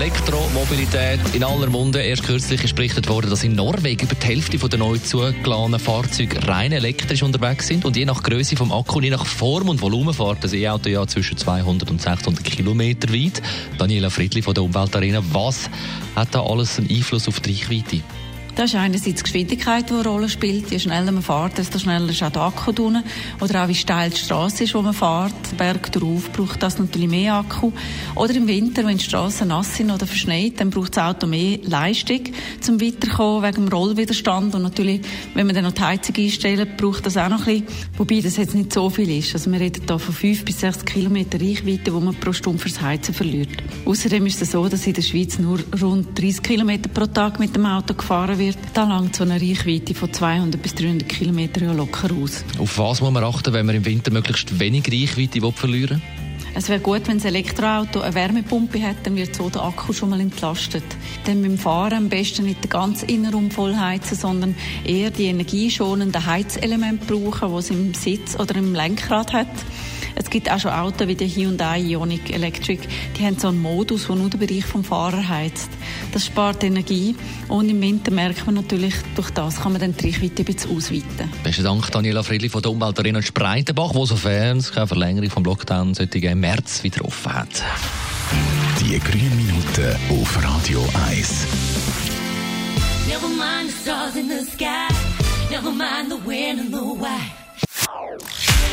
Elektromobilität in aller Munde. Erst kürzlich ist berichtet worden, dass in Norwegen über die Hälfte der neu zugeladenen Fahrzeuge rein elektrisch unterwegs sind und je nach Größe vom Akku, je nach Form und Volumen fährt das E-Auto ja zwischen 200 und 600 Kilometer weit. Daniela Friedli von der Umweltarena, was hat da alles einen Einfluss auf die Reichweite? Das ist einerseits die Geschwindigkeit, die eine Rolle spielt. Je schneller man fährt, desto schneller ist auch der Akku drin. Oder auch wie steil die Straße ist, wo man fährt. Berg drauf braucht das natürlich mehr Akku. Oder im Winter, wenn die Straßen nass sind oder verschneit, dann braucht das Auto mehr Leistung zum Weiterkommen wegen dem Rollwiderstand. Und natürlich, wenn man dann noch die Heizung einstellt, braucht das auch noch ein bisschen. Wobei das jetzt nicht so viel ist. Also wir reden hier von 5 bis 6 Kilometer Reichweite, die man pro Stunde fürs Heizen verliert. Außerdem ist es so, dass in der Schweiz nur rund 30 Kilometer pro Tag mit dem Auto gefahren wird wird, dann langt so eine Reichweite von 200 bis 300 Kilometern ja locker aus. Auf was muss man achten, wenn man im Winter möglichst wenig Reichweite verlieren will? Es wäre gut, wenn das Elektroauto eine Wärmepumpe hat, dann wird so der Akku schon mal entlastet. Dann beim Fahren am besten nicht den ganzen Innenraum voll heizen, sondern eher die energieschonenden Heizelemente brauchen, die es im Sitz oder im Lenkrad hat. Es gibt auch schon Autos wie der Hyundai Ioniq Electric, die haben so einen Modus, der nur den Bereich vom Fahrer heizt. Das spart Energie und im Winter merkt man natürlich, durch das kann man dann die Reichweite ein bisschen ausweiten. Besten Dank, Daniela Friedli von der Umweltarena Spreitenbach, wo sofern es keine Verlängerung vom Lockdown sollte im März wieder offen hat. Die grünen Minuten auf Radio 1. Never mind the stars in the sky. Never mind the wind and the why.